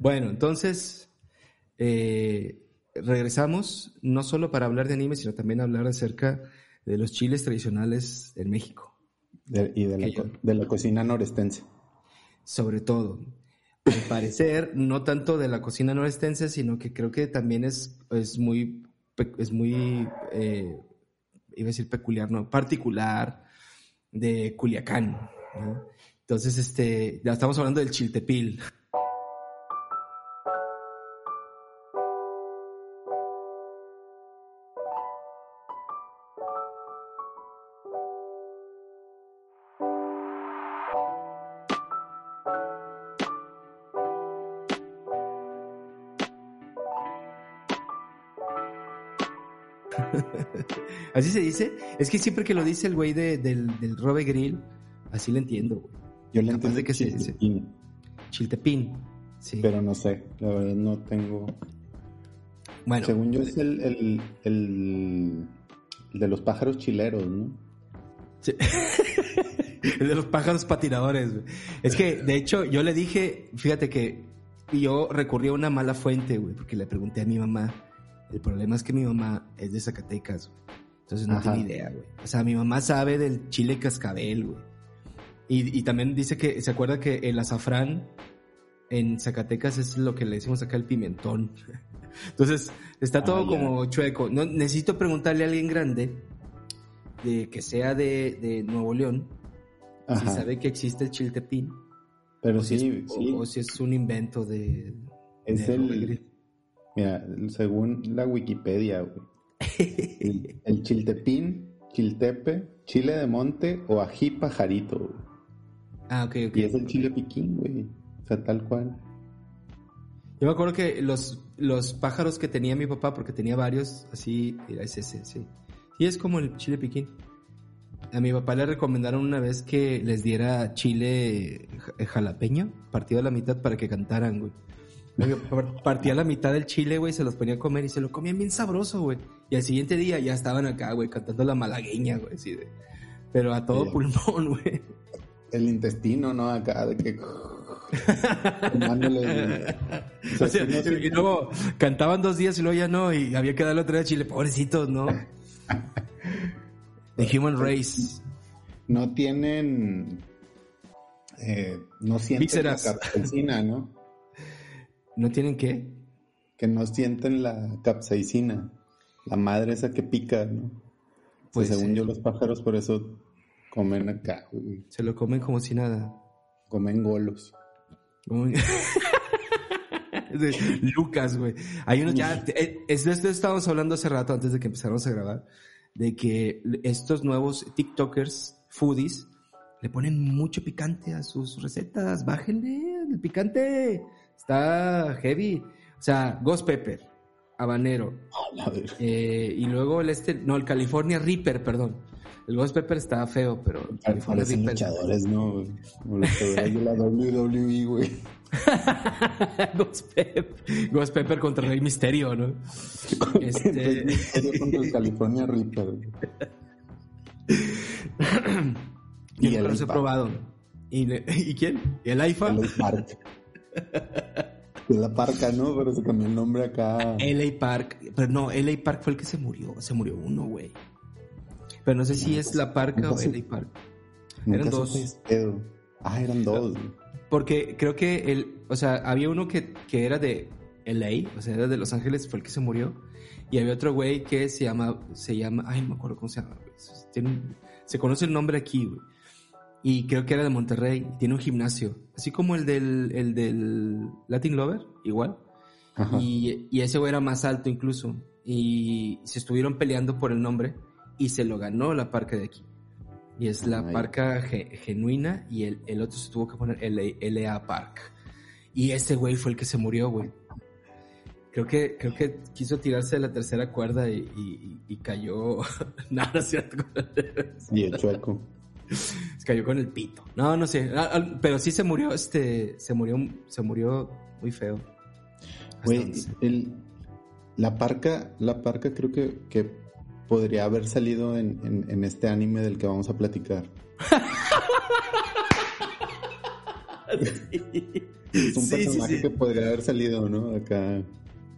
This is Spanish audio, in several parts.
Bueno, entonces eh, regresamos no solo para hablar de anime, sino también hablar acerca de los chiles tradicionales en México. y de la, de la cocina norestense. Sobre todo. Al parecer, no tanto de la cocina norestense, sino que creo que también es, es muy, es muy eh, iba a decir peculiar, no, particular de Culiacán. Entonces, este, ya estamos hablando del chiltepil. Así se dice. Es que siempre que lo dice el güey de, del, del Robe Grill, así lo entiendo, Yo le entiendo que se Chiltepín. Sí. Pero no sé, la verdad no tengo. Bueno. Según yo es el, el, el, de los pájaros chileros, ¿no? Sí. el de los pájaros patinadores. Es que, de hecho, yo le dije, fíjate que yo recurrí a una mala fuente, güey, porque le pregunté a mi mamá el problema es que mi mamá es de Zacatecas, güey. Entonces no tiene idea, güey. O sea, mi mamá sabe del chile cascabel, güey. Y, también dice que, ¿se acuerda que el azafrán en Zacatecas es lo que le decimos acá el pimentón? Entonces, está todo ah, como chueco. No, necesito preguntarle a alguien grande, de, que sea de, Nuevo León, si sabe que existe el chiltepín. Pero o sí, si es, O, si es un invento de... Es el... Mira, según la Wikipedia, el, chiltepín, chiltepe, chile de monte o ají pajarito, Ah, ok, ok. Y es el chile piquín, güey. O sea, tal cual. Yo me acuerdo que los, los pájaros que tenía mi papá, porque tenía varios, así, era ese, sí. Y es como el chile piquín. A mi papá le recomendaron una vez que les diera chile jalapeño, partido a la mitad para que cantaran, güey. Partía la mitad del chile, güey, se los ponía a comer y se lo comían bien sabroso, güey. Y al siguiente día ya estaban acá, güey, cantando la malagueña, güey, así de... Pero a todo pulmón, güey. El intestino, ¿no? Acá, de que... y luego cantaban dos días y luego ya no, y había que darle otra vez chile, pobrecitos, ¿no? The Human Race. No tienen... Eh, no sienten la capsaicina, ¿no? ¿No tienen qué? Que no sienten la capsaicina, la madre esa que pica, ¿no? Pues, según yo los pájaros por eso comen acá, Se lo comen como si nada. Comen golos. Lucas, güey. Hay unos ya, eh, es de esto estábamos hablando hace rato antes de que empezáramos a grabar, de que estos nuevos TikTokers, foodies, le ponen mucho picante a sus recetas. Bájenle el picante. Está heavy. O sea, Ghost Pepper, habanero. Eh, y luego el este, no, el California Reaper, perdón. El Ghost Pepper está feo, pero el California Reaper. luchadores, ¿no? Como los que de la WWE, güey. Ghost, Pepper, Ghost Pepper contra Rey Misterio, ¿no? este... Misterio contra el California Reaper. y el he probado. ¿Y, ¿Y quién? ¿Y el IFA? El la parca, ¿no? Pero se cambió el nombre acá. LA Park. Pero no, LA Park fue el que se murió. Se murió uno, güey. Pero no sé si es la parca o LA Park. Eran dos. Ah, eran dos. Porque creo que el, o sea, había uno que, que era de LA, o sea, era de Los Ángeles, fue el que se murió. Y había otro güey que se llama, se llama, ay, no me acuerdo cómo se llama, se conoce el nombre aquí, güey y creo que era de Monterrey, tiene un gimnasio, así como el del, el del Latin Lover, igual. Y, y, ese güey era más alto incluso. Y se estuvieron peleando por el nombre y se lo ganó la parca de aquí. Y es la parca genuina y el, el, otro se tuvo que poner LA, Park. Y ese güey fue el que se murió, güey. Creo que, creo que quiso tirarse de la tercera cuerda y, y, y cayó. Nada, ¿cierto? y el chueco. Se cayó con el pito. No, no sé. Ah, pero sí se murió, este, se murió, se murió muy feo. Güey, la parca, la parca creo que, que podría haber salido en, en, este anime del que vamos a platicar. Es un personaje que podría haber salido, ¿no? Acá.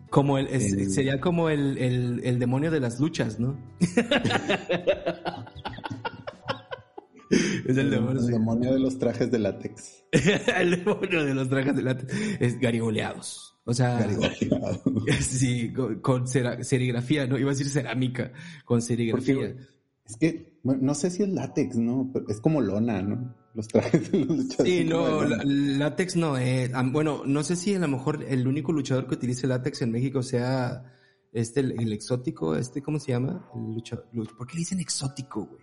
Como el, sería como el, el, demonio de las luchas, ¿no? es el demonio. El demonio de los trajes de látex. el demonio de los trajes de látex. Es garigoleados. O sea, sí, con, serigrafía, ¿no? Iba a decir cerámica, con serigrafía. es que, no sé si es látex, ¿no? Pero es como lona, ¿no? Los trajes de los luchadores. Sí, no, látex no es. Bueno, no sé si a lo mejor el único luchador que utilice látex en México sea este, el, exótico, este, ¿cómo se llama? El luchador, ¿Por qué le dicen exótico, güey?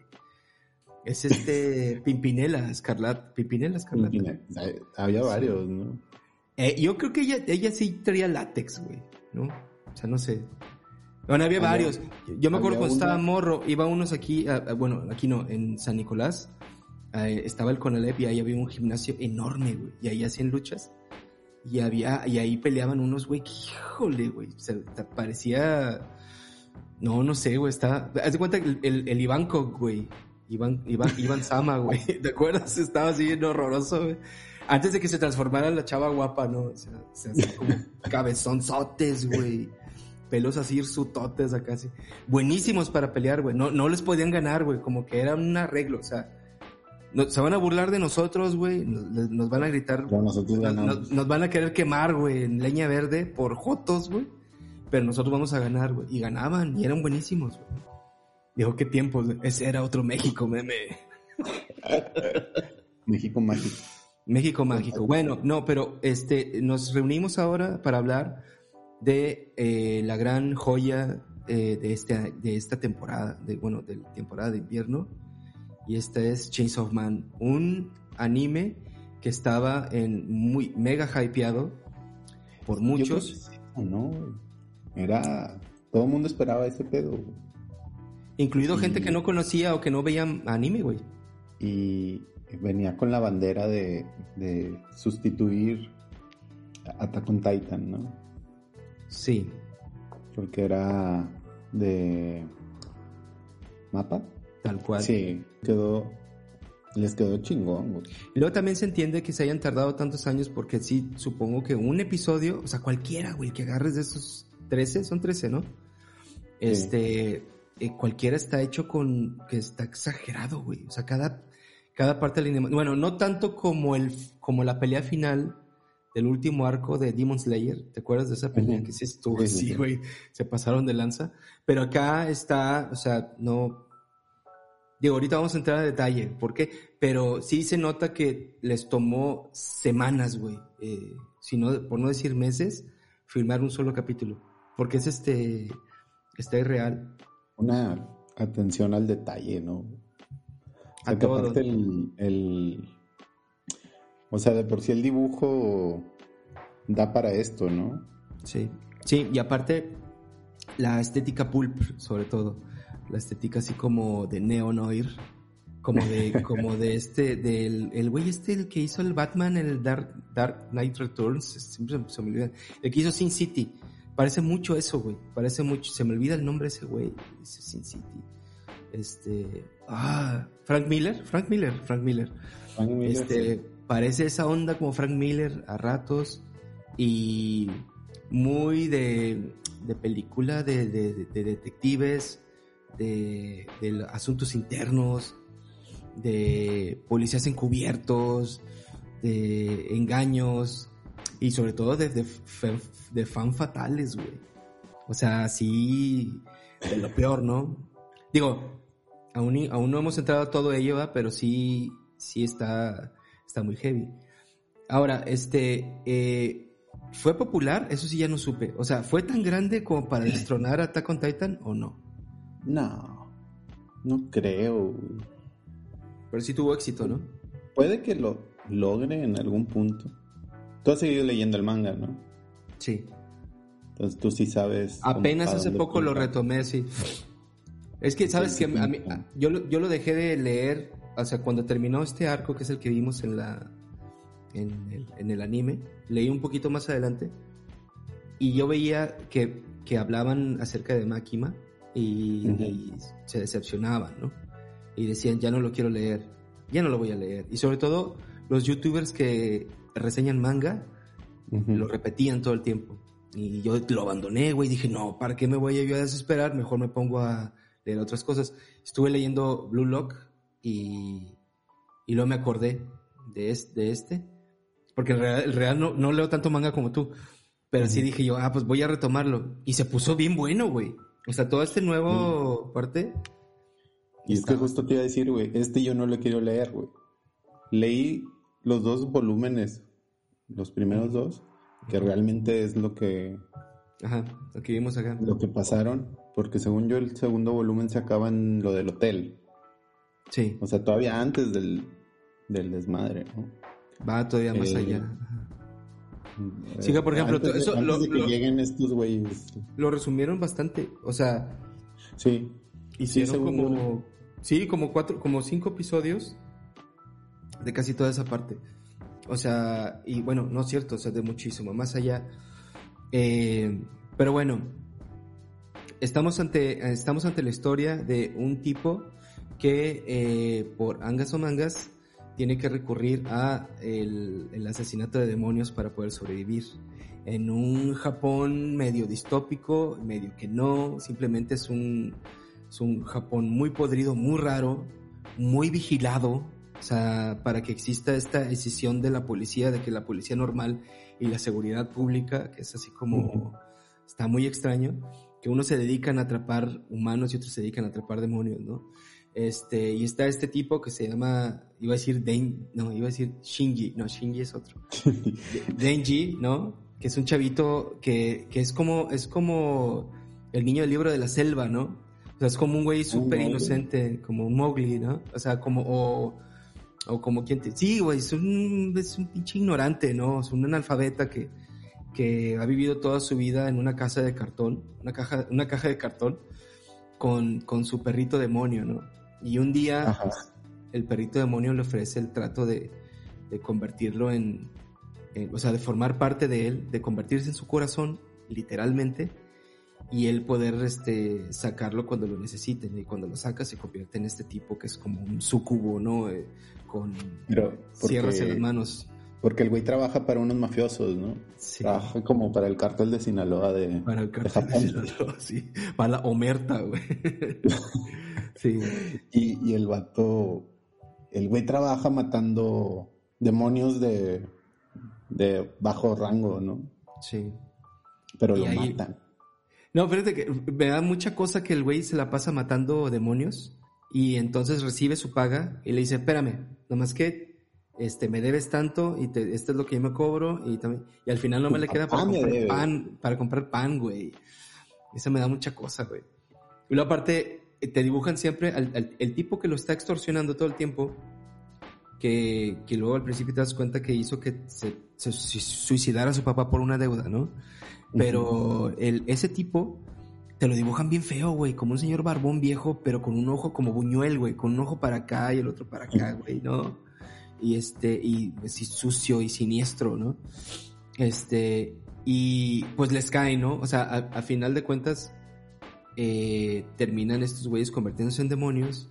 Es este Pimpinela, Escarlat, Pimpinela, Escarlat. Había varios, ¿no? Eh, yo creo que ella, ella sí traía látex, güey, ¿no? O sea, no sé. Bueno, había, varios. Yo me acuerdo cuando estaba morro, iba unos aquí, bueno, aquí no, en San Nicolás, estaba el Conalep y ahí había un gimnasio enorme, güey, y ahí hacían luchas. Y había, y ahí peleaban unos, güey, que híjole, güey, o sea, parecía, no, no sé, güey, está, haz de cuenta el, el, el Iván güey, Iván, Iván, Iván Sama, güey, ¿te acuerdas? Estaba así horroroso, güey antes de que se transformara en la chava guapa, ¿no? O sea, se hacía como cabezonzotes, güey. Pelos así sutotes acá, así. Buenísimos para pelear, güey. No, no les podían ganar, güey. Como que era un arreglo, o sea. se van a burlar de nosotros, güey. Nos, van a gritar. nosotros nos, nos, van a querer quemar, güey, en leña verde por jotos, güey. Pero nosotros vamos a ganar, güey. Y ganaban, y eran buenísimos, güey. Dijo, qué tiempo. Ese era otro México, meme. México mágico. México mágico. Bueno, no, pero este, nos reunimos ahora para hablar de eh, la gran joya eh, de, este, de esta temporada, de, bueno, de la temporada de invierno. Y esta es Chains of Man, un anime que estaba en muy mega hypeado por muchos. no, era todo el mundo esperaba ese pedo. Incluido gente que no conocía o que no veía anime, güey. Y venía con la bandera de, de sustituir a Attack on Titan, ¿no? Sí. Porque era de mapa. Tal cual. Sí, quedó les quedó chingón. Y luego también se entiende que se hayan tardado tantos años porque sí, supongo que un episodio, o sea, cualquiera, güey, que agarres de esos 13, son 13, ¿no? Este, eh, cualquiera está hecho con, que está exagerado, güey. O sea, cada cada parte del Bueno, no tanto como, el, como la pelea final del último arco de Demon Slayer. ¿Te acuerdas de esa pelea que sí estuvo? Sí, güey, se pasaron de lanza. Pero acá está, o sea, no. Digo, ahorita vamos a entrar a detalle, ¿por qué? Pero sí se nota que les tomó semanas, güey, eh, por no decir meses, filmar un solo capítulo. Porque es este, está irreal. Una atención al detalle, ¿no? A el, o sea, de por sí el dibujo da para esto, ¿no? Sí, sí, y aparte la estética pulp, sobre todo, la estética así como de neonoir, como de, como de este, del, el güey este, el que hizo el Batman, el Dark, Dark Knight Returns, siempre se me olvida, el que hizo Sin City, parece mucho eso, güey, parece mucho, se me olvida el nombre de ese güey, dice Sin City. Este, ah, Frank Miller, Frank Miller, Frank Miller. este, parece esa onda como Frank Miller a ratos y muy de, de película de, de, detectives, de, asuntos internos, de policías encubiertos, de engaños y sobre todo de, de, fan fatales, güey. O sea, así de lo peor, ¿no? Digo, aún, aún no hemos entrado a todo ello, pero sí, sí está, está muy heavy. Ahora, este, eh, ¿fue popular? Eso sí ya no supe. O sea, ¿fue tan grande como para destronar a Attack on Titan o no? No, no creo. Pero sí tuvo éxito, ¿no? Puede que lo logre en algún punto. Tú has seguido leyendo el manga, ¿no? Sí. Entonces tú sí sabes. Apenas hace poco lo retomé, sí. Es que, ¿sabes que a mí, yo, yo lo dejé de leer, o sea, cuando terminó este arco, que es el que vimos en, la, en, el, anime, leí un poquito más adelante y yo veía que, que hablaban acerca de Máquina y, se decepcionaban, ¿no? Y decían, ya no lo quiero leer, ya no lo voy a leer. Y sobre todo, los youtubers que reseñan manga Lo repetían todo el tiempo. Y yo lo abandoné, güey. Dije, no, ¿para qué me voy yo a desesperar? Mejor me pongo a leer otras cosas. Estuve leyendo Blue Lock y, y luego me acordé de, de este. Porque en realidad, real no, no, leo tanto manga como tú. Pero sí dije yo, ah, pues voy a retomarlo. Y se puso bien bueno, güey. O sea, todo este nuevo parte. Y es que justo te iba a decir, güey, este yo no lo quiero leer, güey. Leí los dos volúmenes, los primeros dos, que realmente es lo que... Ajá, lo que vimos acá. Lo que pasaron, porque según yo el segundo volumen se acaba en lo del hotel. Sí. O sea, todavía antes del, del desmadre, ¿no? Va todavía más Eh, allá. Eh, Sí, que, por ejemplo, antes de- eso antes lo- de que lo- lleguen estos güeyes. Lo resumieron bastante. O sea, Sí. hicieron según como... Sí, como cuatro, como cinco episodios de casi toda esa parte. O sea, y bueno, no es cierto, o sea, de muchísimo más allá. Eh, pero bueno, estamos ante, estamos ante la historia de un tipo que eh, por angas o mangas tiene que recurrir a el, el asesinato de demonios para poder sobrevivir. En un Japón medio distópico, medio que no, simplemente es un, es un Japón muy podrido, muy raro, muy vigilado, o sea, para que exista esta decisión de la policía, de que la policía normal y la seguridad pública, que es así como, está muy extraño, que unos se dedican a atrapar humanos y otros se dedican a atrapar demonios, ¿no? Este, y está este tipo que se llama, iba a decir Den, no, iba a decir Shinji, no, Shinji es otro. Denji, ¿no? Que es un chavito que, que es como, es como el niño del libro de la selva, ¿no? O sea, es como un güey súper inocente, como un Mowgli, ¿no? O sea, como, o, o como quien te... Sí, güey, es un, es un pinche ignorante, ¿no? Es un analfabeta que, que ha vivido toda su vida en una casa de cartón, una caja, una caja de cartón, con, con su perrito demonio, ¿no? Y un día, pues, el perrito demonio le ofrece el trato de, de convertirlo en, en- o sea, de formar parte de él, de convertirse en su corazón, literalmente, y él poder este, sacarlo cuando lo necesiten. Y cuando lo saca se convierte en este tipo que es como un sucubo, ¿no? Eh, con Pero sierras en las manos. porque el güey trabaja para unos mafiosos, ¿no? Sí. Trabaja como para el cartel de Sinaloa de, Para el cartel de Japón. Sinaloa, sí. Para la Omerta, güey. sí. Y, y el vato, el güey trabaja matando demonios de, de bajo rango, ¿no? Sí. Pero Y lo ahí- matan. No, fíjate que me da mucha cosa que el güey se la pasa matando demonios y entonces recibe su paga y le dice, espérame, nomás que este, me debes tanto y te, esto es lo que yo me cobro y también, y al final no me le queda para comprar pan, para comprar pan, güey. Eso me da mucha cosa, güey. Y luego aparte, te dibujan siempre al, al- el tipo que lo está extorsionando todo el tiempo, que, que luego al principio te das cuenta que hizo que se, se suicidara a su papá por una deuda, ¿no? Pero el, ese tipo te lo dibujan bien feo, güey, como un señor barbón viejo, pero con un ojo como buñuel, güey, con un ojo para acá y el otro para acá, güey, ¿no? Y este, y así sucio y siniestro, ¿no? Este, y pues les cae, ¿no? O sea, a, final de cuentas, eh, terminan estos güeyes convirtiéndose en demonios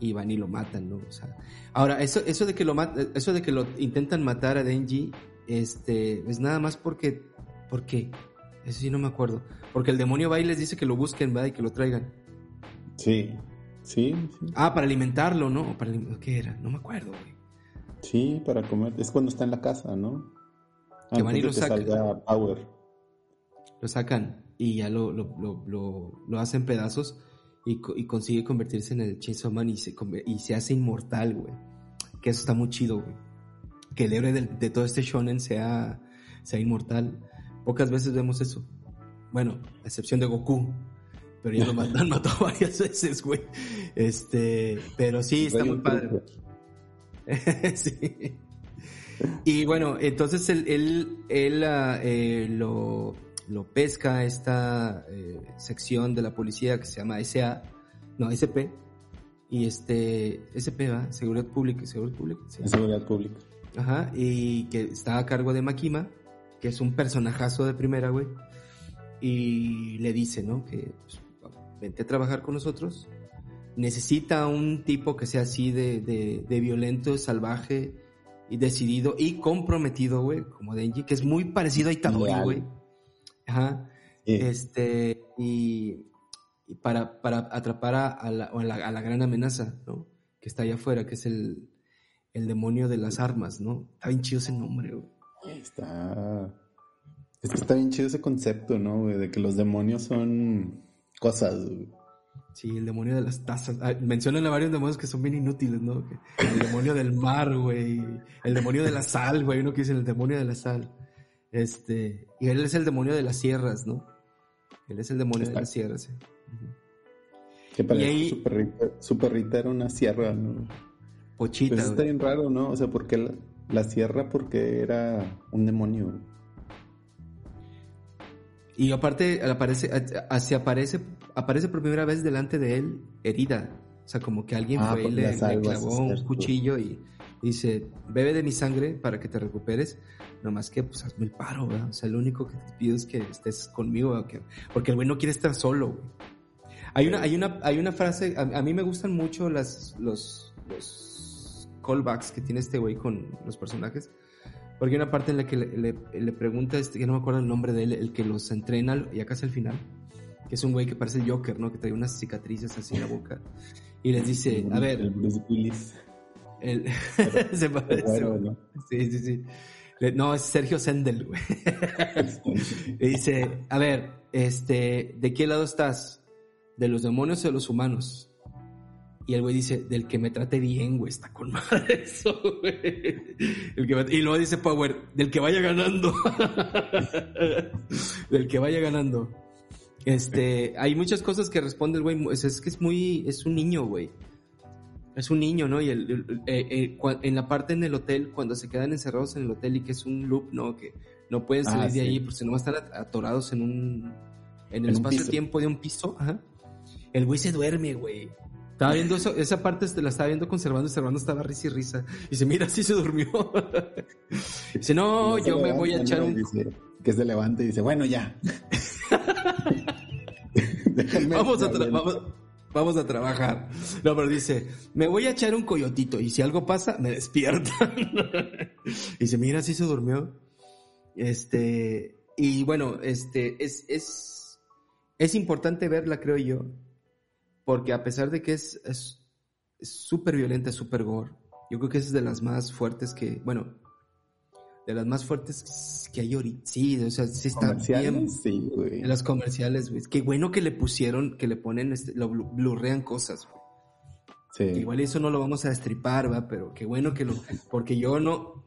y van y lo matan, ¿no? O sea, ahora, eso, eso de que lo eso de que lo intentan matar a Denji, este, es nada más porque, ¿por qué? Eso sí no me acuerdo. Porque el demonio va y les dice que lo busquen, ¿verdad? Y que lo traigan. Sí, sí, sí. Ah, para alimentarlo, ¿no? Para ¿Qué era? No me acuerdo, güey. Sí, para comer. Es cuando está en la casa, ¿no? Que van y lo de sacan. salga Power. Lo sacan y ya lo, lo, lo, lo, hacen pedazos y, y consigue convertirse en el Chainsaw Man y se, y se hace inmortal, güey. Que eso está muy chido, güey. Que el héroe del- de, todo este shonen sea, sea inmortal. Pocas veces vemos eso. Bueno, a excepción de Goku. Pero ya lo mat- han matado varias veces, güey. Este, pero sí, está muy padre. Sí. Y bueno, entonces él, él, él, ah, eh, lo, lo pesca esta eh, sección de la policía que se llama SA, no, SP, y este, SP va, Seguridad Pública, Seguridad Pública, sí. Seguridad pública. Ajá, y que está a cargo de Makima, que es un personajazo de primera, güey, y le dice, ¿no? Que pues, vente a trabajar con nosotros. Necesita un tipo que sea así de, de, de violento, salvaje y decidido y comprometido, güey, como Denji, que es muy parecido a Itadori, güey. Ajá. Este, y, para, para atrapar a, la, a, la, gran amenaza, ¿no? Que está allá afuera, que es el, el demonio de las armas, ¿no? Está bien chido ese nombre, güey. Está. está bien chido ese concepto, ¿no, güey? De que los demonios son cosas, güey. Sí, el demonio de las tazas. Ah, mencionan a varios demonios que son bien inútiles, ¿no? El demonio del mar, güey. El demonio de la sal, güey. Uno que dice el demonio de la sal. Este. Y él es el demonio de las sierras, ¿no? Él es el demonio de las sierras. ¿sí? Que parece que su, perrita, era una sierra, ¿no? Pochita. Pues está bien raro, ¿no? O sea, ¿por qué la, la sierra? Porque era un demonio. Y aparte aparece, así aparece, aparece por primera vez delante de él herida. O sea, como que alguien ah, fue y le, clavó un cuchillo y, dice, bebe de mi sangre para que te recuperes. Nomás que, pues, hazme el paro, ¿verdad? O sea, lo único que te pido es que estés conmigo, porque el güey no quiere estar solo, güey. Hay una, hay una, hay una frase, a, mí me gustan mucho las, los, los callbacks que tiene este güey con los personajes. Porque hay una parte en la que le, pregunta, este, que no me acuerdo el nombre de él, el que los entrena, y acá es el final, que es un güey que parece el Joker, ¿no? Que trae unas cicatrices así en la boca. Y les dice, a ver... El Bruce Willis. El... se parece. ¿no? Sí, sí, sí. No, es Sergio Sendel, güey. y dice, a ver, este, ¿de qué lado estás? ¿De los demonios o de los humanos? Y el güey dice, del que me trate bien, güey, está con madre eso, güey. Y luego dice Power, del que vaya ganando. del que vaya ganando. Este, hay muchas cosas que responde el güey, es, que es muy, es un niño, güey. Es un niño, ¿no? Y el, eh, eh, en la parte en el hotel, cuando se quedan encerrados en el hotel y que es un loop, ¿no? Que no pueden salir ah, de ahí porque no van a estar atorados en un, en el espacio-tiempo de un piso, ajá. El güey se duerme, güey. Estaba viendo eso, esa parte la estaba viendo conservando y Servando estaba risa y risa. Y dice, mira, sí se durmió. dice, no, yo me voy a echar un... que se levante y dice, bueno, ya. vamos, a vamos, a trabajar. No, pero dice, me voy a echar un coyotito y si algo pasa, me despiertan. y dice, mira, sí se durmió. Este, y bueno, este, es, es, es importante verla, creo yo porque a pesar de que es súper violenta, súper gore, yo creo que es de las más fuertes que, bueno, de las más fuertes que hay ahorita. Sí, o sea, sí está bien. Sí, güey. En las comerciales, güey. Qué bueno que le pusieron, que le ponen, este, lo blurrean cosas, güey. Sí. Igual eso no lo vamos a destripar, ¿va? Pero qué bueno que lo... Porque yo no...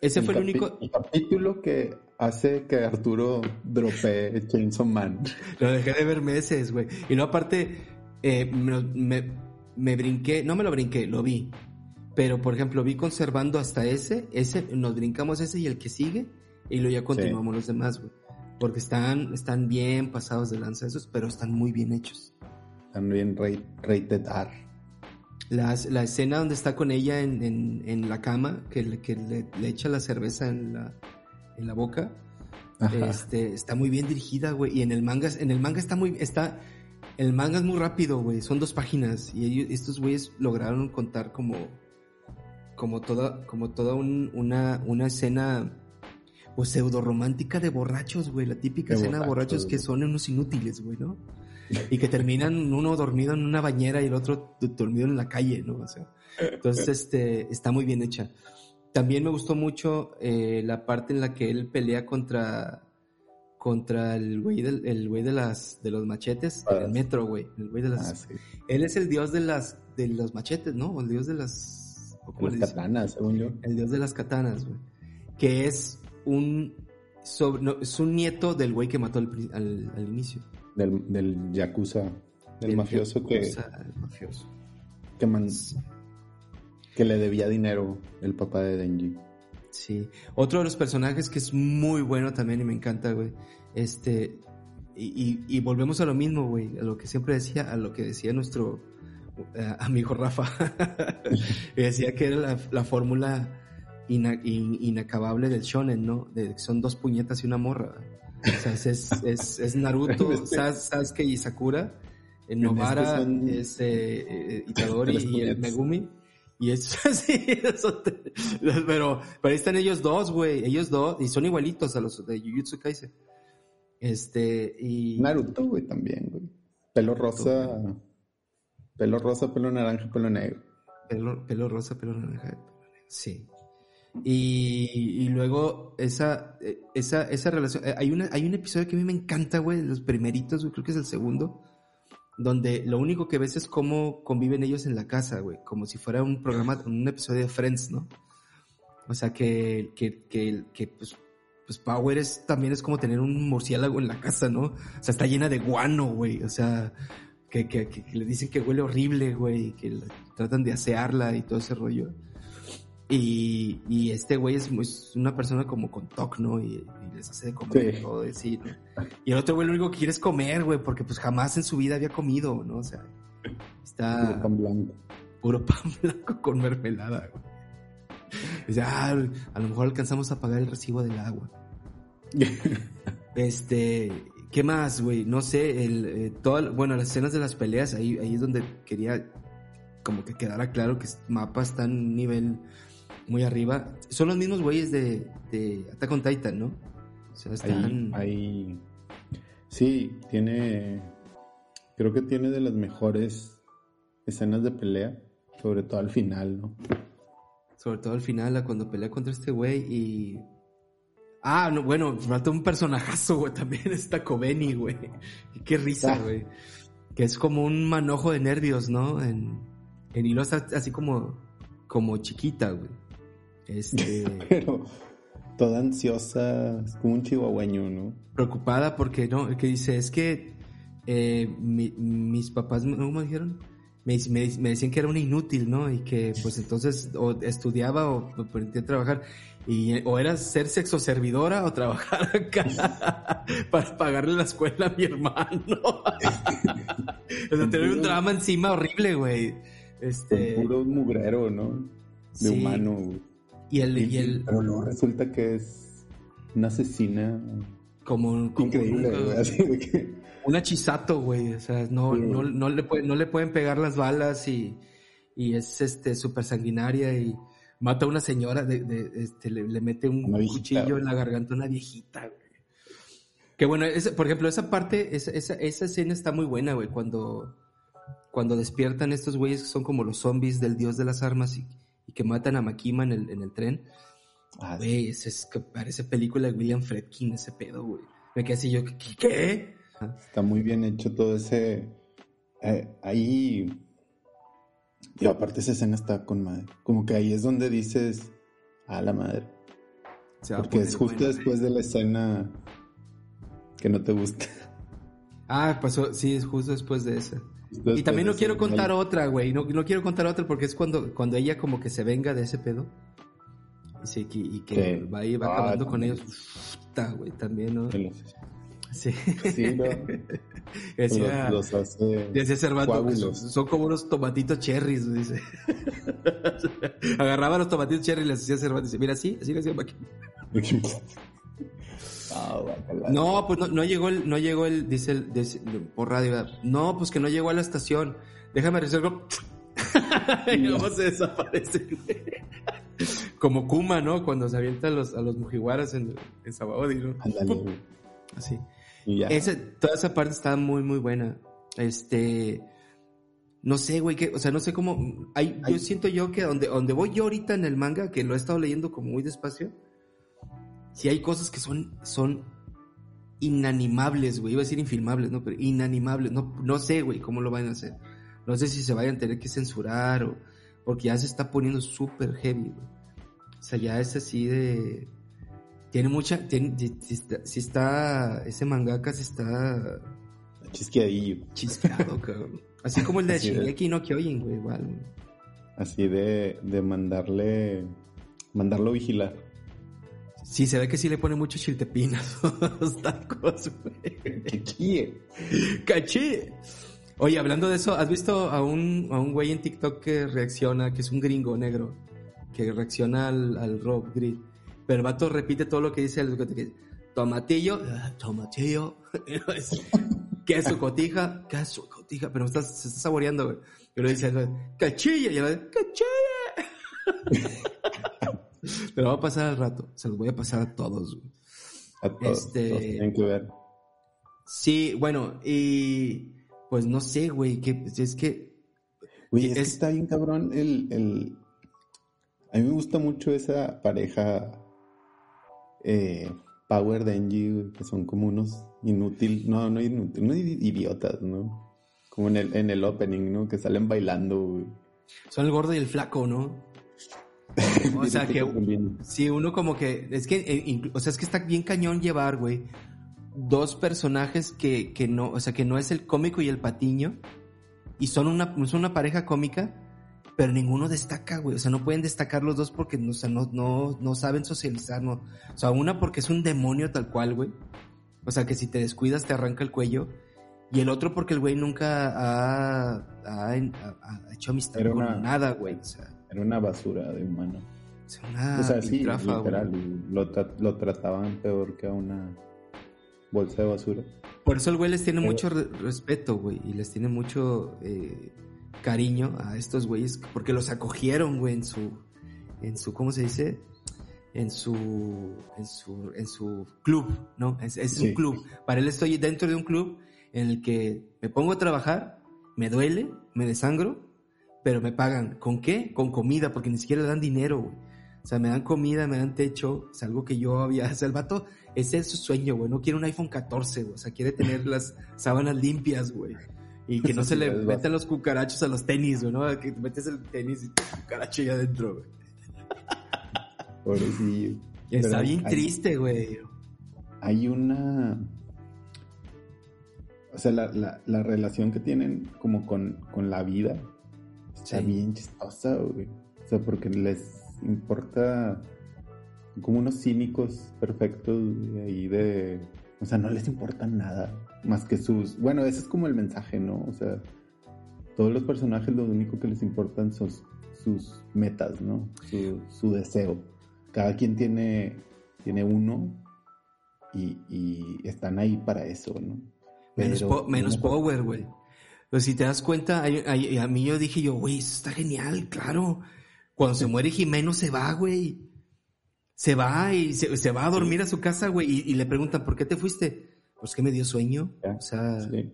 Ese fue el único... El capítulo que hace que Arturo dropee Chainsaw Man. Lo dejé de ver meses, güey. Y no, aparte eh, me, me, brinqué, no me lo brinqué, lo vi. Pero, por ejemplo, vi conservando hasta ese, ese, nos brincamos ese y el que sigue, y luego ya continuamos los demás, güey. Porque están, están bien pasados de lanza esos, pero están muy bien hechos. Están bien rated R. la escena donde está con ella en, en, la cama, que, le, que le, echa la cerveza en la, en la boca, este, está muy bien dirigida, güey. Y en el manga, en el manga está muy, está, el manga es muy rápido, güey. Son dos páginas. Y ellos, estos güeyes lograron contar como. Como toda, como toda una, una escena. Pues pseudo romántica de borrachos, güey. La típica escena de borrachos que son unos inútiles, güey, ¿no? Y que terminan uno dormido en una bañera y el otro dormido en la calle, ¿no? O sea, entonces, este, está muy bien hecha. También me gustó mucho eh, la parte en la que él pelea contra contra el güey del, el güey de las de los machetes en el metro, güey. El güey de las. Ah, él es el dios de las de los machetes, ¿no? El dios de las. las katanas, según yo. El dios de las katanas, güey. Que es un sobre, es un nieto del güey que mató al, al, inicio. Del, del yakuza, del mafioso que. El mafioso. Que, man, que le debía dinero el papá de Denji. Sí. Otro de los personajes que es muy bueno también y me encanta, güey. Este. Y, volvemos a lo mismo, güey. A lo que siempre decía, a lo que decía nuestro eh, amigo Rafa. decía que era la, fórmula inacabable del shonen, ¿no? De, son dos puñetas y una morra. O sea, es, es, es Naruto, Sasuke y Sakura. En Novara es eh, eh, Itadori y el Megumi Y es así, pero, pero ahí están ellos dos, güey, ellos dos, y son igualitos a los de Jujutsu Kaisen. Este, y... Naruto, güey, también, güey. Pelo rosa, pelo rosa, pelo naranja, pelo negro. Pelo, pelo rosa, pelo naranja, pelo negro. Sí. Y, y, luego esa, esa, esa relación, eh, hay, una, hay un episodio que a mí me encanta, güey, los primeritos, creo que es el segundo, donde lo único que ves es cómo conviven ellos en la casa, güey, como si fuera un programa, un episodio de Friends, ¿no? O sea, que, que, que, que pues, pues Power es, también es como tener un murciélago en la casa, ¿no? O sea, está llena de guano, güey, o sea, que, que, que, le dicen que huele horrible, güey, que tratan de asearla y todo ese rollo. Y, y este güey es, una persona como con TOC, ¿no? Y, les hace de comer y todo, sí, ¿no? Y el otro güey lo único que quiere es comer, güey, porque pues jamás en su vida había comido, ¿no? O sea, está... Puro pan blanco. Puro pan blanco con mermelada, güey. Dice, ah, a lo mejor alcanzamos a pagar el recibo del agua. este, ¿qué más, güey? No sé, el, eh, bueno, las escenas de las peleas, ahí, ahí es donde quería como que quedara claro que mapa está en nivel muy arriba. Son los mismos güeyes de, de Attack on Titan, ¿no? O sea, están... Ahí, Sí, tiene... Creo que tiene de las mejores escenas de pelea, sobre todo al final, ¿no? Sobre todo al final, cuando pelea contra este güey y... Ah, no, bueno, falta un personajazo, güey, también está Kobeni, güey. Qué risa, ah. güey. Que es como un manojo de nervios, ¿no? En, en hilo está así como, como chiquita, güey. Este... Pero toda ansiosa, como un chihuahueño, ¿no? Preocupada porque, no, que dice, es que eh, mis papás, ¿cómo me dijeron? Me, me, decían que era una inútil, ¿no? Y que pues entonces o estudiaba o, o trabajar. Y, o era ser sexo servidora o trabajar acá para pagarle la escuela a mi hermano. o sea, tener un drama encima horrible, güey. Este... puro mugrero, ¿no? De humano, güey. Y el, y el... Pero no, resulta que es una asesina. Como, increíble, güey. Así de que... Una chisato, güey. O sea, no, no, no, le no le pueden pegar las balas y, y es este súper sanguinaria y mata a una señora, de, de este, le, mete un cuchillo en la garganta a una viejita, güey. Que bueno, por ejemplo, esa parte, esa, esa, esa escena está muy buena, güey, cuando, cuando despiertan estos güeyes que son como los zombies del dios de las armas y, y que matan a Makima en el, en el tren. Ah, güey, es, que parece película de William Fredkin ese pedo, güey. Me quedé así yo, ¿qué? Está muy bien hecho todo ese... Eh, ahí... Y aparte esa escena está con madre. Como que ahí es donde dices, a la madre. Porque es justo después de la escena que no te gusta. Ah, pasó, sí, es justo después de esa y también no quiero contar otra, güey. No, no, quiero contar otra porque es cuando, cuando ella como que se venga de ese pedo. Y, y que va, ahí, va acabando con ellos. Está, güey, también, ¿no? Sí. Sí, ¿no? decía, los, hace decía Cervantes, son como unos tomatitos cherries, dice. Agarraba los tomatitos cherries y les decía Cervantes, dice, mira, así, así le hacía no, pues no, llegó el, no llegó el, dice el, por radio, no, pues que no llegó a la estación. Déjame resolver. y luego se desaparece. Como Kuma, ¿no? Cuando se avienta a los, a los mujiwaras en, en Sabaody, ¿no? Así. Toda esa parte está muy, muy buena. Este. No sé, güey, que, o sea, no sé cómo. Hay, yo siento yo que donde, donde voy yo ahorita en el manga, que lo he estado leyendo como muy despacio, si hay cosas que son, son inanimables, güey. Iba a decir infilmables, ¿no? Pero inanimables. No, no sé, güey, cómo lo van a hacer. No sé si se vayan a tener que censurar o... Porque ya se está poniendo súper heavy, güey. O sea, ya es así de... Tiene mucha... Tiene, si, está, Ese mangaka se está... Chisqueadillo. Chisqueado, cabrón. Así como el de Shingeki no Kyojin, güey, igual. Así de, de mandarle... Mandarlo vigilar. Sí, se ve que sí le pone mucho chiltepinas a los tacos, güey. Cachí. Cachí. Oye, hablando de eso, ¿has visto a un, a un güey en TikTok que reacciona, que es un gringo negro, que reacciona al, al Rob Grid? Pero el vato repite todo lo que dice el tomatillo, ah, tomatillo, queso cotija, queso cotija, pero estás, se está saboreando, güey. Y lo dice, cachilla, y lo dice, cachilla. Pero va a pasar al rato. Se los voy a pasar a todos, güey. A todos, Este- todos tienen que ver. Sí, bueno, y pues no sé, güey, que es que Güey, es, que es- está bien cabrón el, el... A mí me gusta mucho esa pareja eh, Power Denji, que son como unos inútil, no, no inútil, unos i- idiotas, ¿no? Como en el, en el opening, ¿no? Que salen bailando, güey. son el gordo y el flaco, ¿no? O sea que sí, uno como que es que eh, o sea, es que está bien cañón llevar, güey, dos personajes que, que no, o sea, que no es el cómico y el patiño y son una son una pareja cómica, pero ninguno destaca, güey, o sea, no pueden destacar los dos porque no, o sea, no, no, no saben socializar, no. O sea, una porque es un demonio tal cual, güey. O sea, que si te descuidas te arranca el cuello. Y el otro porque el güey nunca ha, ha- ha- ha hecho amistad Era con una- nada, güey. O sea, Era una basura de humano. una o sea, sí, literal. Lo, tra- lo trataban peor que a una bolsa de basura. Por eso el güey les tiene Pero- mucho re- respeto, güey, y les tiene mucho eh, cariño a estos güeyes, porque los acogieron, güey, en su, en su, ¿cómo se dice? En su, en su, en su club, ¿no? Es, es Sí. un club. Para él estoy dentro de un club en el que me pongo a trabajar, me duele, me desangro, pero me pagan. ¿Con qué? Con comida, porque ni siquiera le dan dinero, güey. O sea, me dan comida, me dan techo, es algo que yo había, o sea, el vato, ese es su sueño, güey, no quiere un iPhone 14, güey, o sea, quiere tener las sábanas limpias, güey. Y que no se le metan los cucarachos a los tenis, güey, ¿no? Que te metes el tenis y cucaracho ya adentro, güey. Pobrecillo. Está bien hay- triste, güey. hay una. O sea, la, la, la relación que tienen como con, con la vida está Sí. bien chistosa, güey. O sea, porque les importa como unos cínicos perfectos güey, ahí de. O sea, no les importa nada más que sus. Bueno, ese es como el mensaje, ¿no? O sea, todos los personajes lo único que les importan son sus metas, ¿no? Su, su deseo. Cada quien tiene, tiene uno y, y están ahí para eso, ¿no? Menos, Pero- po- menos no- power, güey. Pero si te das cuenta, hay- hay- a mí yo dije yo, güey, eso está genial, claro. Cuando se muere Jimeno se va, güey. Se va y se, se va a dormir a su casa, güey. Y, y le preguntan, ¿por qué te fuiste? Pues que me dio sueño. O sea, Sí.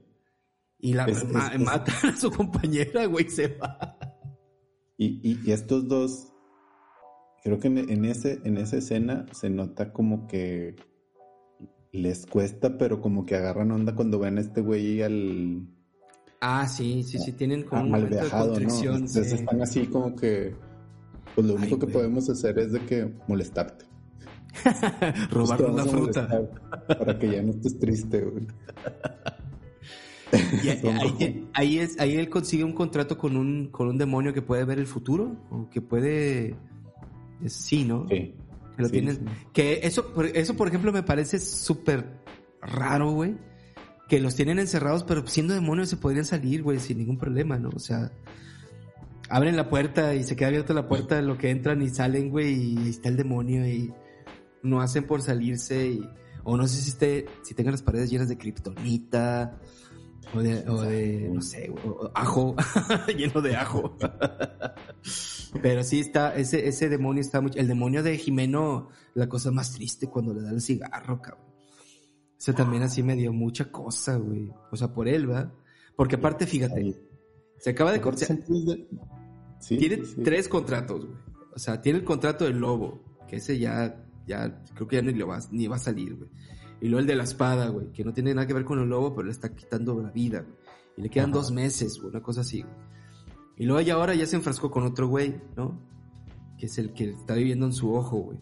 y la Es- ma- es- es- matan a su compañera, güey, se va. Y, y- y estos dos, creo que en, en ese, en esa escena se nota como que les cuesta, pero como que agarran onda cuando ven a este güey al, Ah, sí, sí, sí, tienen como un mal momento de viajado, ¿no? Entonces sí. están así como que, pues lo Ay, único que güey. podemos hacer es de que molestarte. Robarnos la Pues te vamos a fruta. Para que ya no estés triste, güey. Y ahí, es, ahí él consigue un contrato con un, con un demonio que puede ver el futuro, o que puede... Sí, ¿no? Sí. Que lo Sí, tienen- sí. Que eso, eso, por ejemplo, me parece súper raro, güey. Que los tienen encerrados, pero siendo demonios se podrían salir, güey, sin ningún problema, ¿no? O sea, abren la puerta y se queda abierta la puerta de lo que entran y salen, güey, y ahí está el demonio y no hacen por salirse y... O no sé si, esté, si tengan las paredes llenas de kriptonita o de, o de no sé, güey, o- ajo, lleno de ajo. Pero sí está, ese, ese demonio está mucho. El demonio de Jimeno, la cosa más triste cuando le da el cigarro, cabrón. Eso también así me dio mucha cosa, güey. O sea, por él, ¿va? Porque aparte, fíjate, se acaba de... Sí, tiene tres contratos, güey. O sea, tiene el contrato del lobo, que ese ya, ya, creo que ya ni, lo va, ni va a salir, güey. Y luego el de la espada, güey, que no tiene nada que ver con el lobo, pero le está quitando la vida, güey. Y le quedan Ajá. dos meses, güey, una cosa así, güey. Y luego ya ahora ya se enfrascó con otro güey, ¿no? Que es el que está viviendo en su ojo, güey.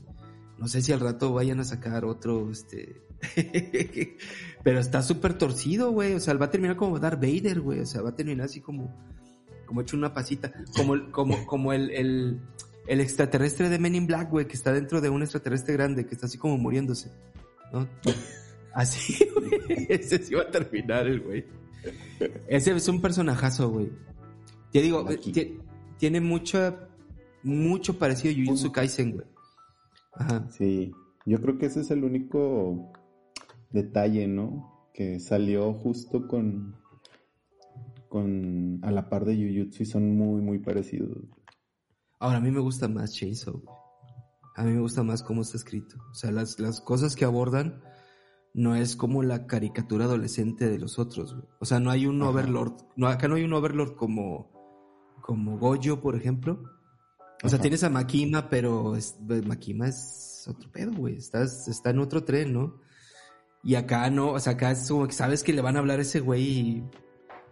No sé si al rato vayan a sacar otro, este... pero está súper torcido, güey. O sea, va a terminar como Darth Vader, güey. O sea, va a terminar así como como hecho una pasita, como el, como, como el, el, el extraterrestre de Men in Black, güey, que está dentro de un extraterrestre grande, que está así como muriéndose, ¿no? Así, güey, ese sí va a terminar el güey. Ese es un personajazo, güey. Te digo, ti- tiene mucha, mucho parecido a Jujutsu Kaisen, güey. Ajá. Sí, yo creo que ese es el único detalle, ¿no? Que salió justo con, con a la par de Jujutsu y son muy, muy parecidos. Ahora, a mí me gusta más Chainsaw, A mí me gusta más cómo está escrito. O sea, las, las cosas que abordan no es como la caricatura adolescente de los otros, güey. O sea, no hay un Overlord. No, acá no hay un Overlord como, como Goyo, por ejemplo. O sea, tienes a Makima, pero es, Makima es otro pedo, güey. Estás, está en otro tren, ¿no? Y acá no, o sea, acá es como que sabes que le van a hablar a ese güey y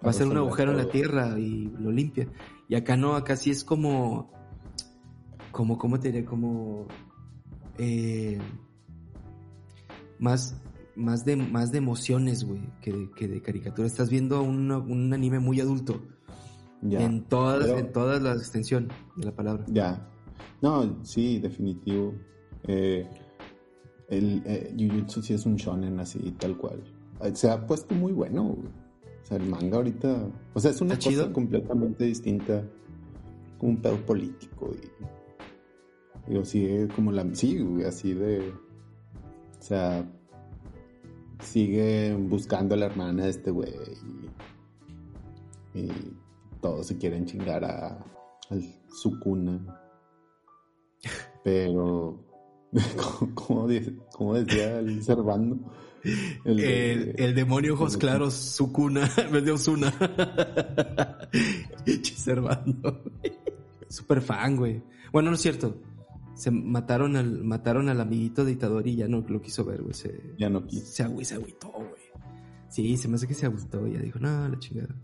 va a ser un agujero en la tierra y lo limpia. Y acá no, acá sí es como como, ¿cómo te diré? Como eh, más, más, de, más de emociones, güey, que de, que de caricatura. Estás viendo un, un anime muy adulto. Ya. En todas, en todas la extensión de la palabra. Ya. No, sí, definitivo. Eh, el eh, Jujutsu sí es un shonen así, tal cual. Se ha puesto muy bueno, güey. O sea, el manga ahorita. O sea, es una cosa completamente distinta. Un pedo político y Digo, sigue como la. Sí, así de. O sea. Sigue buscando a la hermana de este güey. Y, todos se quieren chingar a, a su cuna. Pero. como, decía el Servando. El, el, demonio ojos claros, su cuna, en vez de Osuna. Servando. Super fan, güey. Bueno, no es cierto se mataron al, mataron al amiguito dictador y ya no lo quiso ver, güey. Se, ya no quiso. Se, se agüitó, güey. Sí, se me hace que se agüitó y ya dijo, no, la chingada.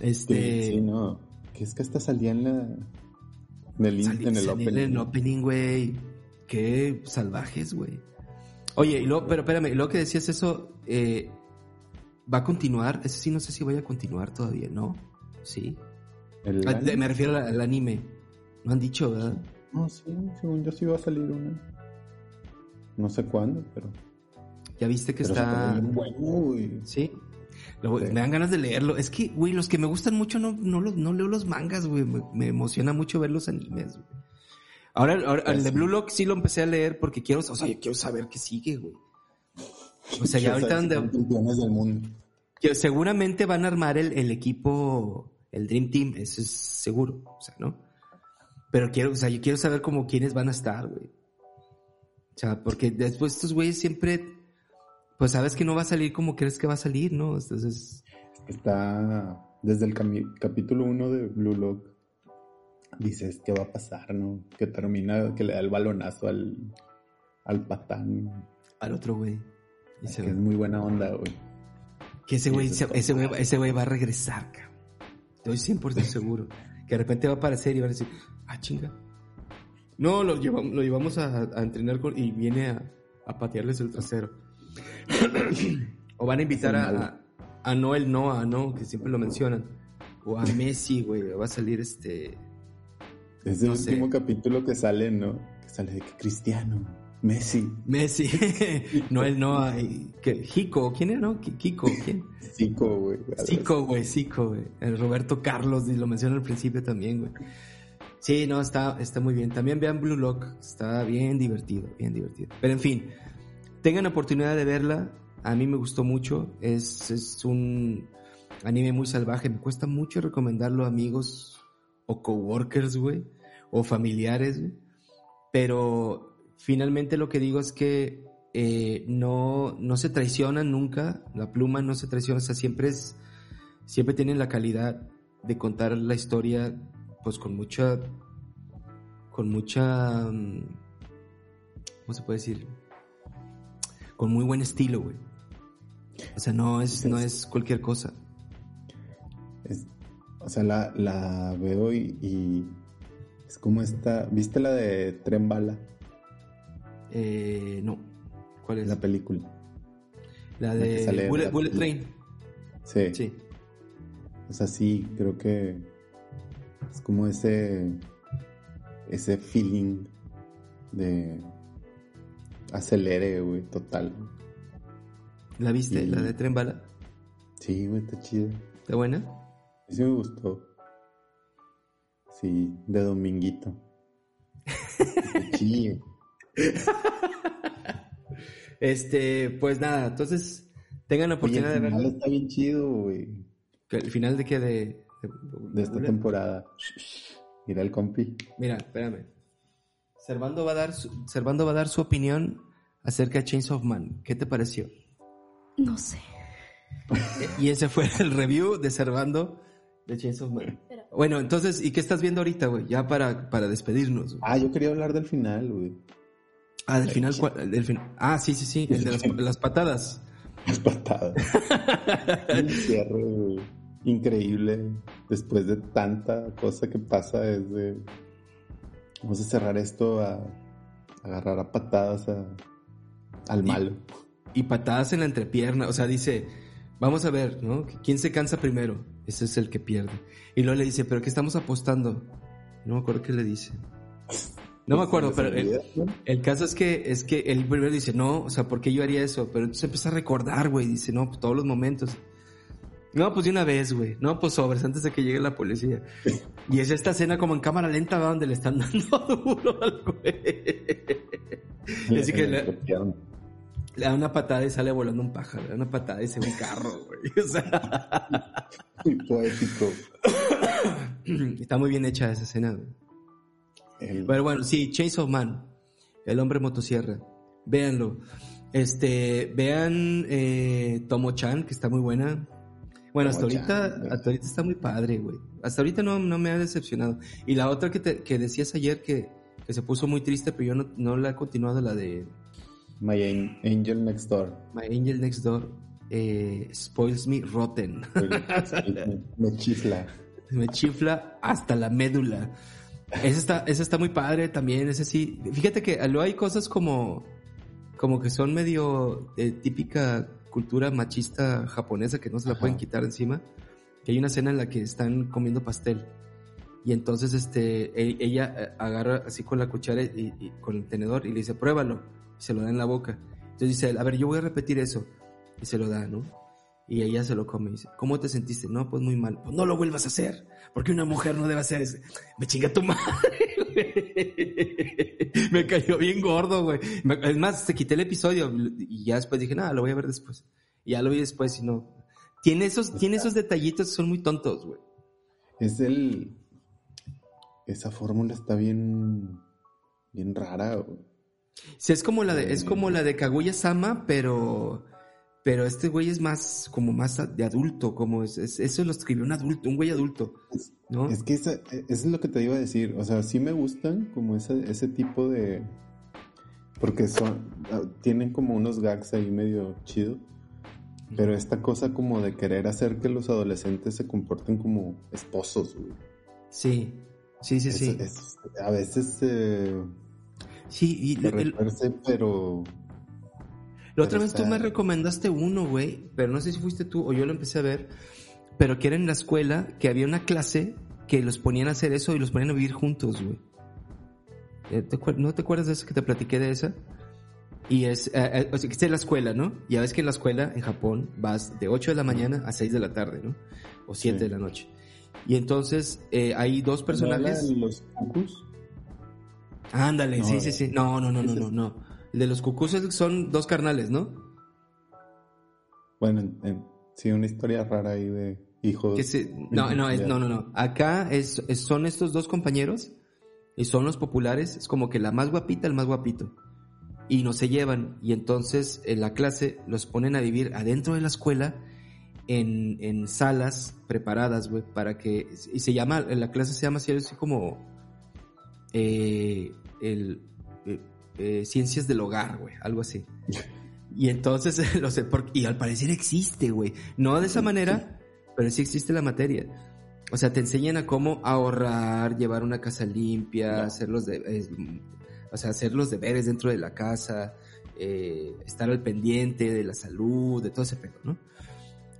Este. Sí, no. Que es que hasta salía en la. En el, en el opening. En el opening, güey. Qué salvajes, güey. Oye, y luego, pero espérame, y luego que decías eso, eh, ¿va a continuar? Ese sí no sé si vaya a continuar todavía, ¿no? Sí. Ah, me refiero al anime. No han dicho, ¿verdad? No, sí, según yo sí va a salir una. No sé cuándo, pero. Ya viste que está. ¿Sí? Me dan ganas de leerlo. Es que, güey, los que me gustan mucho no, no, no leo los mangas, güey. Me, emociona mucho ver los animes, güey. Ahora, ahora el de Blue Lock sí lo empecé a leer porque quiero, o sea, quiero saber qué sigue, güey. O sea, ya ahorita donde. del mundo. seguramente van a armar el, el equipo, el Dream Team, eso es seguro, o sea, ¿no? Pero quiero, o sea, yo quiero saber como quiénes van a estar, güey. O sea, porque después estos güeyes siempre, pues sabes que no va a salir como crees que va a salir, ¿no? Entonces... Está desde el capítulo 1 de Blue Lock. Dices, ¿qué va a pasar, no? Que termina, que le da el balonazo al, al patán. Al otro güey. Y que es muy buena onda, güey. Que ese güey, ese, güey, ese güey va a regresar, cabrón. Estoy 100% seguro. Que de repente va a aparecer y va a decir, Ah, chinga. No, lo llevamos, lo llevamos a, entrenar y viene a, patearles el trasero. o van a invitar a, a, Noel Noah, ¿no? Que siempre lo mencionan. O a Messi, güey. Va a salir este. Es el último capítulo que sale, ¿no? Que sale de que Cristiano. Messi. Messi. Noel Noah. que, Jico. ¿Quién era, no? Kiko. ¿Quién? Zico, güey. Zico, güey. Zico, güey. El Roberto Carlos. Y lo mencionó al principio también, güey. Sí, no, está, está muy bien. También vean Blue Lock, está bien divertido, bien divertido. Pero en fin, tengan oportunidad de verla. A mí me gustó mucho. Es, es un anime muy salvaje. Me cuesta mucho recomendarlo a amigos o coworkers, güey, o familiares, güey. Pero finalmente lo que digo es que eh, no, no se traicionan nunca. La pluma no se traiciona. O sea, siempre es, siempre tienen la calidad de contar la historia pues con mucha, con mucha, mm, ¿cómo se puede decir? Con muy buen estilo, güey. O sea, no es, no es cualquier cosa. o sea, la, la veo y, es como esta, ¿viste la de Tren Bala? Eh, no. ¿Cuál es? La película. La de Bullet, Train. Sí. Sí. O sea, sí, creo que es como ese, ese feeling de acelere, güey, total. ¿La viste? ¿La de Tren Bala? Sí, güey, está chida. ¿Está buena? Sí me gustó. Sí, de dominguito. chido. Este, pues nada, entonces tengan la oportunidad de verlo. El final está bien chido, güey. ¿El final de qué? De, de esta temporada. Mira el compi. Mira, espérame. Servando va a dar su, Servando va a dar su opinión acerca de Chains of Man. ¿Qué te pareció? No sé. y ese fue el review de Servando de Chains of Man. Bueno, entonces, ¿y qué estás viendo ahorita, güey? Ya para, para despedirnos. Ah, yo quería hablar del final, güey. Ah, del final, del fin... Ah, sí, sí, sí, el de las, patadas. Las patadas. Un cierre increíble después de tanta cosa que pasa desde... Vamos a cerrar esto a, agarrar a patadas al malo. y patadas en la entrepierna, o sea, dice vamos a ver, ¿no? ¿Quién se cansa primero? Ese es el que pierde. Y luego le dice, ¿pero qué estamos apostando? No me acuerdo qué le dice. No me acuerdo, pero el, caso es que es que él primero dice, no, o sea, ¿por qué yo haría eso? Pero entonces empieza a recordar, güey, dice, no, pues todos los momentos. No, pues de una vez, güey. No, pues sobres, antes de que llegue la policía. Y es esta escena como en cámara lenta, donde le están dando duro al güey. Así que le, le da una patada y sale volando un pájaro. Le da una patada y se ve un carro, güey. O sea... Muy poético. Está muy bien hecha esa escena, Pero bueno, sí, Chase of Man. El hombre motosierra. Véanlo. Este, vean eh, Tomo-chan, que está muy buena. Bueno, hasta ahorita, hasta ahorita está muy padre, güey. Hasta ahorita no, no me ha decepcionado. Y la otra que, te, que decías ayer que, que, se puso muy triste, pero yo no, no la he continuado, la de My Angel Next Door. My Angel Next Door eh, spoils me rotten. me, chifla. Me chifla hasta la médula. Esa está, esa está muy padre también, ese sí. Fíjate que luego hay cosas como, como que son medio de típica cultura machista japonesa que no se la pueden quitar encima. Que hay una escena en la que están comiendo pastel. Y entonces este, e, ella eh, agarra así con la cuchara y, con el tenedor y le dice, pruébalo se lo da en la boca. Entonces dice, a ver, yo voy a repetir eso. Y se lo da, ¿no? Y ella se lo come y dice, ¿cómo te sentiste? No, pues muy mal. Pues no lo vuelvas a hacer, porque una mujer no debe hacer eso. Me chinga tu madre, Me cayó bien gordo, güey. Es más, se quité el episodio y ya después dije, nada, lo voy a ver después. Y ya lo vi después y no. Tiene esos, tiene esos detallitos que son muy tontos, güey. Es el... Esa fórmula está bien... Bien rara, güey. Sí, es como la de, es como la de Kaguya Sama, pero, pero este güey es más, como más de adulto, como es, eso lo escribió un adulto, un güey adulto, ¿no? Es que eso es lo que te iba a decir, o sea, sí me gustan como ese, ese tipo de, porque son, ah, tienen como unos gags ahí medio chido, pero esta cosa como de querer hacer que los adolescentes se comporten como esposos, güey. Sí, sí, sí, sí. a veces... Eh, Sí, y... pero... La otra vez tú me recomendaste uno, güey, pero no sé si fuiste tú o yo lo empecé a ver, pero que era en la escuela, que había una clase que los ponían a hacer eso y los ponían a vivir juntos, güey. Eh, ¿No te acuerdas de eso que te platiqué de esa? Y es, eh, eh, o sea, que está en la escuela, ¿no? Ya ves que en la escuela en Japón vas de 8 de la mañana a 6 de la tarde, ¿no? O 7 de la noche. Y entonces hay dos personajes. los cucus? Ándale, sí, sí, sí. No, no, no, no, no, no. El de los cucuses son dos carnales, ¿no? Bueno, sí, una historia rara ahí de hijos. no, no, no, no, no. Acá es, son estos dos compañeros y son los populares. Es como que la más guapita, el más guapito. Y no se llevan. Y entonces en la clase los ponen a vivir adentro de la escuela en, en salas preparadas, güey, para que. Y se llama, la clase se llama así, así como. Eh, el, eh, ciencias del hogar, güey, algo así. Y entonces, lo sé, porque, y al parecer existe, güey. No de esa manera, pero sí existe la materia. O sea, te enseñan a cómo ahorrar, llevar una casa limpia, hacer los de, o sea, hacer los deberes dentro de la casa, eh, estar al pendiente de la salud, de todo ese pedo, ¿no?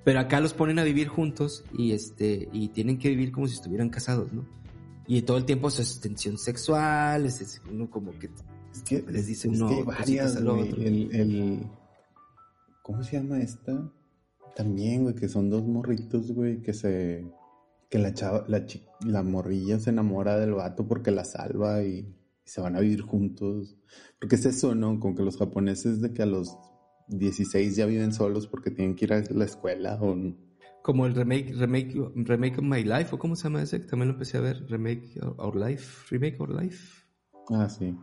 Pero acá los ponen a vivir juntos y este, y tienen que vivir como si estuvieran casados, ¿no? y todo el tiempo su extensión sexual, es, uno como que, es que les dice uno que varias, El, ¿Cómo se llama esta? También, güey, que son dos morritos, güey, que se... Que la chava, la, la morrilla se enamora del vato porque la salva y, se van a vivir juntos. Porque es eso, ¿no? Como que los japoneses de que a los 16 ya viven solos porque tienen que ir a la escuela o... Como el remake, remake, remake of My Life, o cómo se llama ese, también lo empecé a ver, Remake Our Life, Remake Our Life. Ah, sí.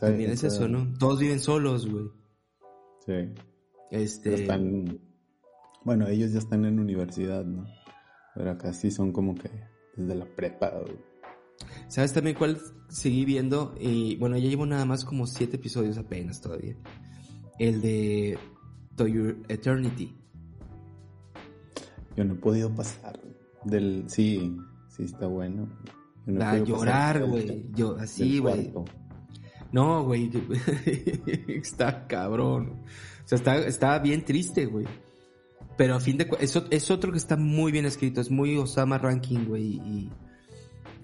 También es eso, ¿no? Todos viven solos, güey. Sí. Este... Están... Bueno, ellos ya están en universidad, ¿no? Pero acá sí son como que desde la prepa, güey. ¿Sabes también cuál seguí viendo? Y bueno, ya llevo nada más como siete episodios apenas todavía. El de To Your Eternity. Yo no he podido pasar del... Sí, sí está bueno. a llorar, güey. Yo, así, güey. No, güey. está cabrón. O sea, está, está bien triste, güey. Pero a fin de cuentas, es, otro que está muy bien escrito. Es muy Osama Ranking, güey. Y,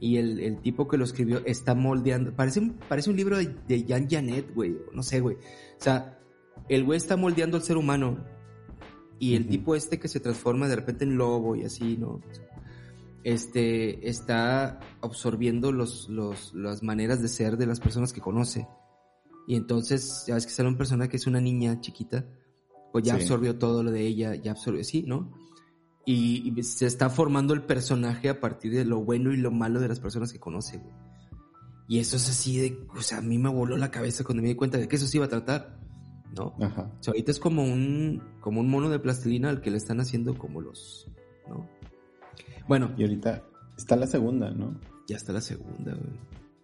y el, el, tipo que lo escribió está moldeando. Parece un, parece un libro de, de Jan Janet, güey. No sé, güey. O sea, el güey está moldeando al ser humano y el tipo este que se transforma de repente en lobo y así, ¿no? Este está absorbiendo los, los, las maneras de ser de las personas que conoce. Y entonces, ya ves que sale una persona que es una niña chiquita, pues ya absorbió todo lo de ella, ya absorbió, sí, ¿no? Y, se está formando el personaje a partir de lo bueno y lo malo de las personas que conoce, güey. Y eso es así de, o sea, a mí me voló la cabeza cuando me di cuenta de que eso se iba a tratar. ¿no? Ajá. O sea, ahorita es como un, como un mono de plastilina al que le están haciendo como los, ¿no? Bueno. Y ahorita está la segunda, ¿no? Ya está la segunda, güey.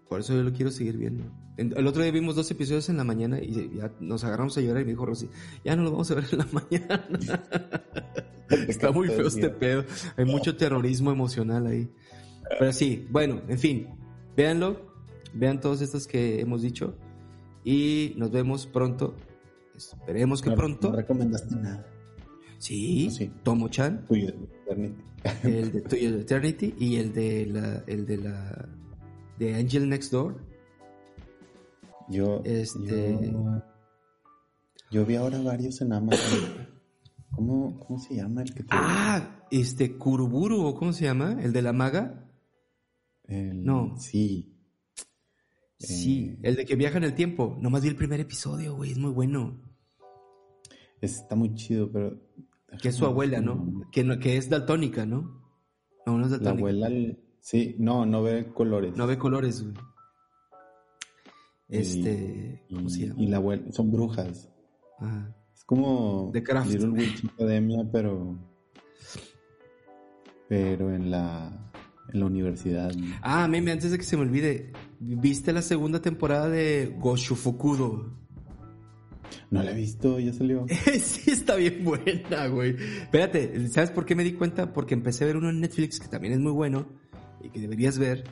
Por eso yo lo quiero seguir viendo. El otro día vimos dos episodios en la mañana y ya nos agarramos a llorar y me dijo Rosy, ya no lo vamos a ver en la mañana. Está muy feo este pedo. Hay mucho terrorismo emocional ahí. Pero sí, bueno, en fin, véanlo, vean todas estas que hemos dicho y nos vemos pronto Esperemos que pronto. No recomendaste nada. Sí, sí. Tomo Chan. El de de Eternity y el de la, el de la, de Angel Next Door. Yo, este, yo, vi ahora varios en Amazon. ¿Cómo, ¿Cómo se llama el que Ah, este Kuruburu, ¿o cómo se llama? ¿El de la maga? no. Sí. Sí, eh, el de que viaja en el tiempo. Nomás vi el primer episodio, güey, es muy bueno. Está muy chido, pero... Que es su abuela, ¿no? Que, no, que es daltónica, ¿no? No, no es daltónica. La abuela, sí, no, no ve colores. No ve colores, güey. Este, ¿cómo se llama? Y la abuela, son brujas. Ajá. Es como The Craft. Little Witch Academia, pero... Pero en la en la universidad. Ah, meme, antes de que se me olvide, ¿viste la segunda temporada de Goshufukudo? No la he visto, ya salió. sí, está bien buena, güey. Espérate, ¿sabes por qué me di cuenta? Porque empecé a ver uno en Netflix que también es muy bueno y que deberías ver,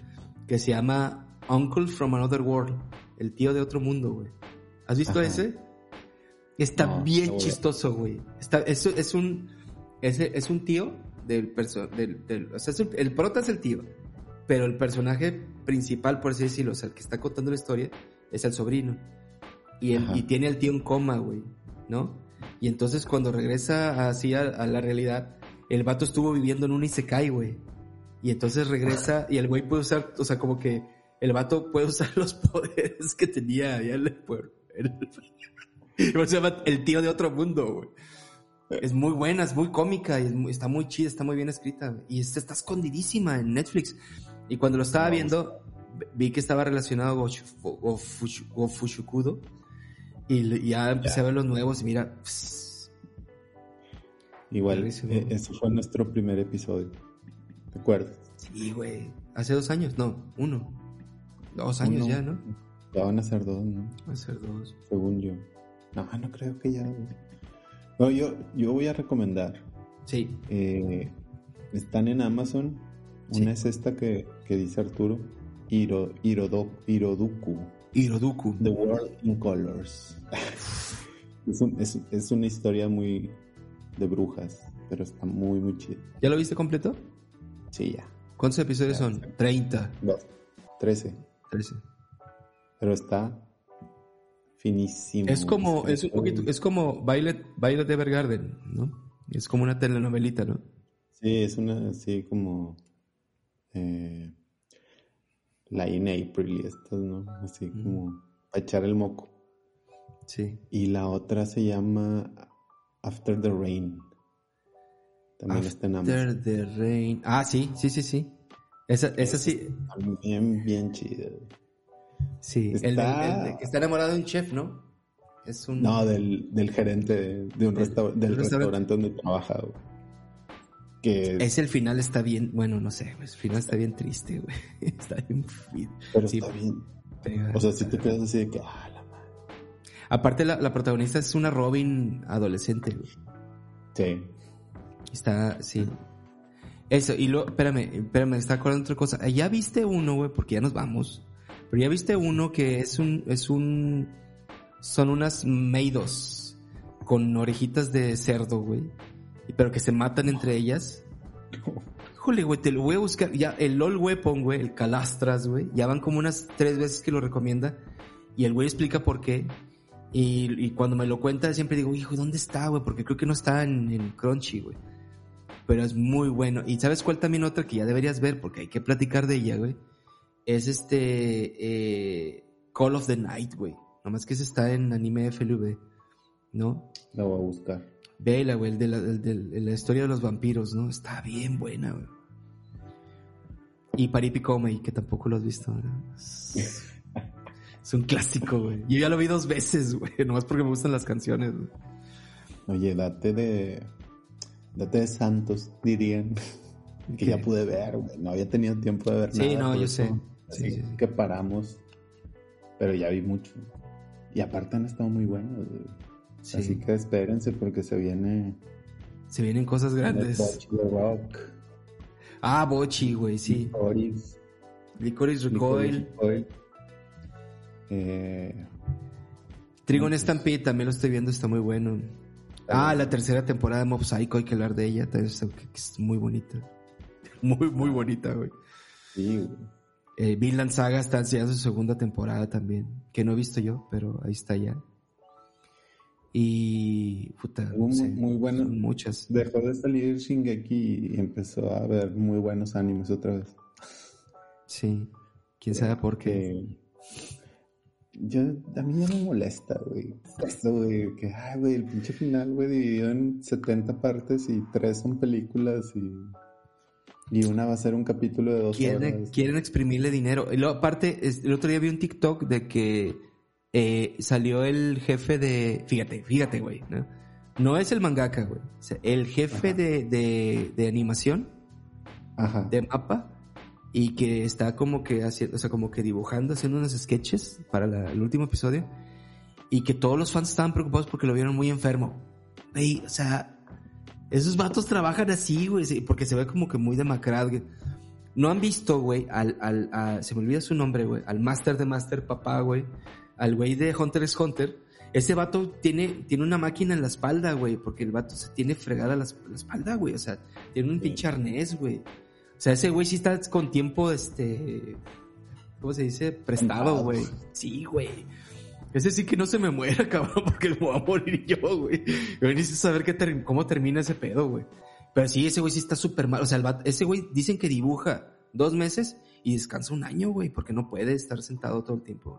que se llama Uncle from Another World, el tío de otro mundo, güey. ¿Has visto ese? Está bien chistoso, güey. Está, es, es un, es, es un tío del, del, o sea, el prota es el tío, pero el personaje principal, por así decirlo, o sea, el que está contando la historia, es el sobrino. Y, el, y tiene al tío en coma, güey, ¿no? Y entonces cuando regresa así a, la realidad, el vato estuvo viviendo en un Isekai, güey. Y entonces regresa y el güey puede usar, o sea, como que el vato puede usar los poderes que tenía allá en el pueblo. el tío de otro mundo, güey. Es muy buena, es muy cómica, y está muy chida, está muy bien escrita. Y está, escondidísima en Netflix. Y cuando lo estaba viendo, vi que estaba relacionado con Fushukudo. Y ya empecé a ver los nuevos y mira. Igual, eh, ese fue nuestro primer episodio. ¿Te acuerdas? Sí, güey. Hace dos años, no, uno. Dos años ya, ¿no? Ya van a ser dos, ¿no? Van a ser dos. Según yo. No, no creo que ya. No, yo, yo voy a recomendar. Sí. Eh, están en Amazon. Una es esta que, dice Arturo. Hiroduku. Hiroduku. The World in Colors. es, es, una historia muy de brujas, pero está muy, muy chida. ¿Ya lo viste completo? Sí, ya. ¿Cuántos episodios son? 30. Dos. 13. 13. Pero está finísimo. Es como, es un poquito, es como Violet, Violet Evergarden, ¿no? Es como una telenovelita, ¿no? Sí, es una, así como eh, la in April y estas, ¿no? Así como para echar el moco. Sí. Y la otra se llama After the Rain. También está en After the Rain. Ah, sí, sí, sí, sí. Esa, esa sí. Bien, bien chida. Sí. El, Está- el- el que está enamorado de un chef, ¿no? Es un. No, del, del gerente de, de un Del- restaur- del del restaurante. restaurante. donde trabaja, güey. Que, Es el final está bien. Bueno, no sé, el final está bien triste, güey. Está bien. pero sí, está bien. pega. O sea, si te quedas así de que, ah, la madre. Aparte, la, la protagonista es una Robin adolescente, güey. Sí. Está, sí. Eso, y luego, espérame, espérame, está acordando otra cosa. Ya viste uno, güey, porque ya nos vamos. Pero ya viste uno que es un, es un, son unas meidos con orejitas de cerdo, güey. Pero que se matan entre ellas. Híjole, güey, te lo voy a buscar. Ya, el LOL Weapon, güey, el Calastras, güey. Ya van como unas tres veces que lo recomienda. Y el güey explica por qué. Y, cuando me lo cuenta siempre digo, hijo, ¿dónde está, güey? Porque creo que no está en, en Crunchy, güey. Pero es muy bueno. ¿Y sabes cuál también otra que ya deberías ver? Porque hay que platicar de ella, güey. Es este... eh, Call of the Night, güey. Nomás que ese está en anime FLV. ¿No? La voy a buscar. Vela, güey, el de la, el de la historia de los vampiros, ¿no? Está bien buena, güey. Y Paripi Comey, que tampoco lo has visto, ¿verdad? Es es un clásico, güey. Yo ya lo vi dos veces, güey. Nomás porque me gustan las canciones, güey. Oye, date de. Date de Santos, dirían. Que ¿Qué? ya pude ver, güey. No había tenido tiempo de ver Sí, nada. no, por yo eso, sé. Así Sí, sí, sí. que paramos. Pero ya vi mucho. Y aparte han estado muy buenos, güey. Sí. Así que espérense porque se viene. Se vienen cosas grandes. Rock. Ah, Bochi, güey, sí. Licorice Licorice Recoil. Recoil. Eh, Trigon Stampede también lo estoy viendo, está muy bueno. Ah, la tercera temporada de Mob Psycho, hay que hablar de ella, también es muy bonita. Muy, muy bonita, güey. sí, güey. Eh, Vinland Saga está haciendo su segunda temporada también, que no he visto yo, pero ahí está ya. Y, puta, no sé, muy muchas. Dejó de salir Shingeki y empezó a ver muy buenos animes otra vez. Sí, quién sabe por qué. Que yo, a mí ya me molesta, güey. Esto, güey, que, ay, güey, el pinche final, güey, dividido en 70 partes y tres son películas y, y una va a ser un capítulo de dos Quieren, horas. quieren exprimirle dinero. Y luego, aparte, el otro día vi un TikTok de que eh, salió el jefe de. Fíjate, fíjate, güey. ¿no? No es el mangaka, güey. O sea, el jefe de, de, de animación, Ajá. de mapa, y que está como que haciendo, o sea, como que dibujando, haciendo unos sketches para la- el último episodio. Y que todos los fans estaban preocupados porque lo vieron muy enfermo. Güey, o sea, esos vatos trabajan así, güey, porque se ve como que muy demacrado. güey. No han visto, güey, al, al, a- se me olvida su nombre, güey, al Master de Master Papá, güey, al güey de Hunter x Hunter. Ese vato tiene, tiene una máquina en la espalda, güey, porque el vato se tiene fregada la, la espalda, güey, o sea, tiene un Sí. pinche arnés, güey. O sea, ese güey sí está con tiempo, este, ¿cómo se dice? Prestado, güey. Sí, güey. Ese sí que no se me muera, cabrón, porque me voy a morir yo, güey. Yo necesito saber qué ter- cómo termina ese pedo, güey. Pero sí, ese güey sí está súper mal. O sea, el vato- ese güey dicen que dibuja dos meses y descansa un año, güey, porque no puede estar sentado todo el tiempo.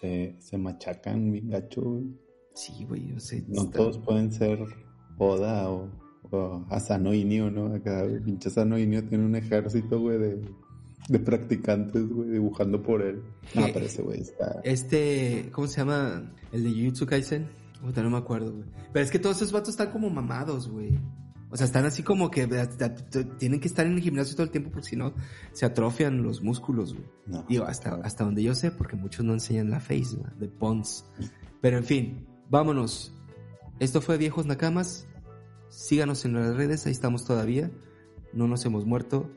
Se, se machacan bien gacho, güey. Sí, güey, yo sé. No está- todos pueden ser Oda o, o Asano Inio, ¿no? Acá, pinche Asano Inio tiene un ejército, güey, de, de practicantes, güey, dibujando por él. No, ¿Qué? pero ese güey está... Este, ¿cómo se llama? El de Jujutsu Kaisen. Puta, no me acuerdo, güey. Pero es que todos esos vatos están como mamados, güey. O sea, están así como que eh, tienen que estar en el gimnasio todo el tiempo porque si no se atrofian los músculos, güey. No, Digo, hasta, hasta donde yo sé, porque muchos no enseñan la face, ¿no? de Pons. Pero en fin, vámonos. Esto fue Viejos Nakamas. Síganos en las redes, ahí estamos todavía. No nos hemos muerto.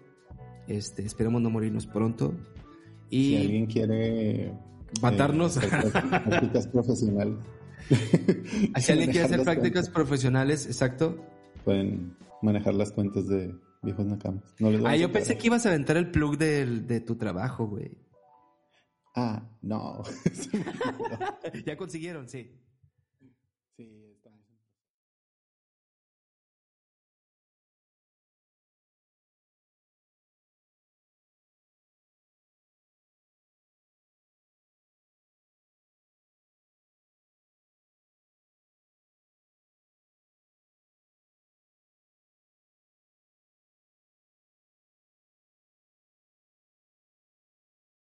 Este, esperemos no morirnos pronto. Y Si alguien quiere... matarnos. eh, prácticas profesionales. si alguien quiere hacer prácticas profesionales, exacto. Pueden manejar las cuentas de viejos nakamas. No les Ah, yo pensé que ibas a aventar el plug del- de tu trabajo, güey. Ah, no. ya consiguieron, sí.